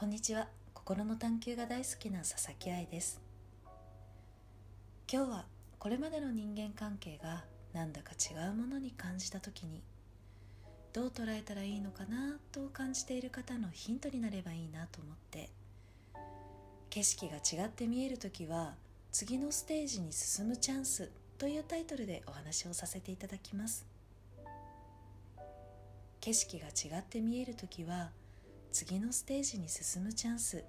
こんにちは。心の探求が大好きな佐々木愛です。今日はこれまでの人間関係がなんだか違うものに感じた時にどう捉えたらいいのかなと感じている方のヒントになればいいなと思って景色が違って見える時は次のステージに進むチャンスというタイトルでお話をさせていただきます。景色が違って見える時は次のステージに進むチャンス。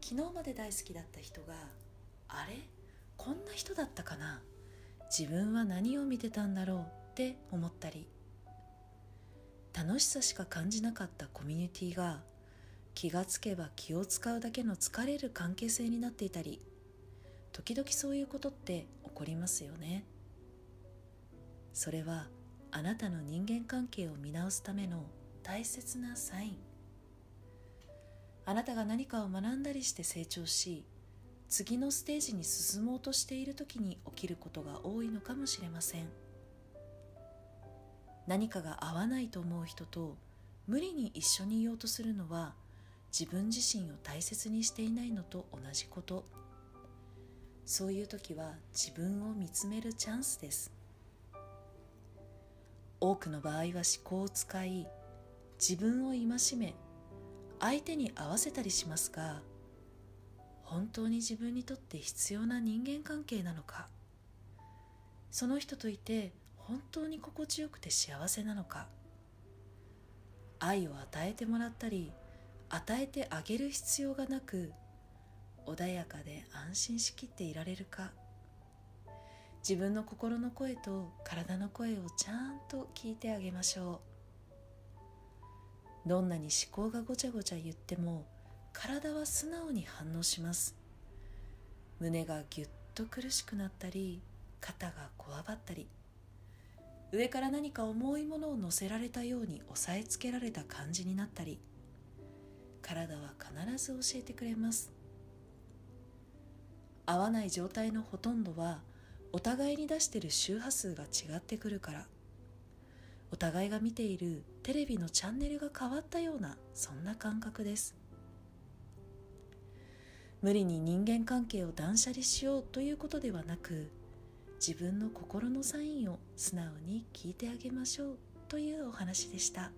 昨日まで大好きだった人があれ？こんな人だったかな？自分は何を見てたんだろう？って思ったり。楽しさしか感じなかったコミュニティが気がつけば気を使うだけの疲れる関係性になっていたり。時々そういうことって起こりますよね。それはあなたの人間関係を見直すための大切なサイン。あなたが何かを学んだりして成長し次のステージに進もうとしている時に起きることが多いのかもしれません。何かが合わないと思う人と無理に一緒にいようとするのは自分自身を大切にしていないのと同じこと。そういう時は自分を見つめるチャンスです。多くの場合は思考を使い自分を戒め相手に合わせたりしますが本当に自分にとって必要な人間関係なのかその人といて本当に心地よくて幸せなのか愛を与えてもらったり与えてあげる必要がなく穏やかで安心しきっていられるか。自分の心の声と体の声をちゃんと聞いてあげましょう。どんなに思考がごちゃごちゃ言っても体は素直に反応します。胸がぎゅっと苦しくなったり肩がこわばったり上から何か重いものを乗せられたように押さえつけられた感じになったり体は必ず教えてくれます。合わない状態のほとんどはお互いに出してる周波数が違ってくるから。お互いが見ているテレビのチャンネルが変わったようなそんな感覚です。無理に人間関係を断捨離しようということではなく自分の心のサインを素直に聞いてあげましょうというお話でした。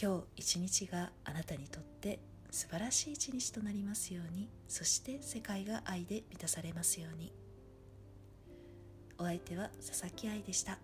今日一日があなたにとって素晴らしい一日となりますように。そして世界が愛で満たされますように。お相手は佐々木愛でした。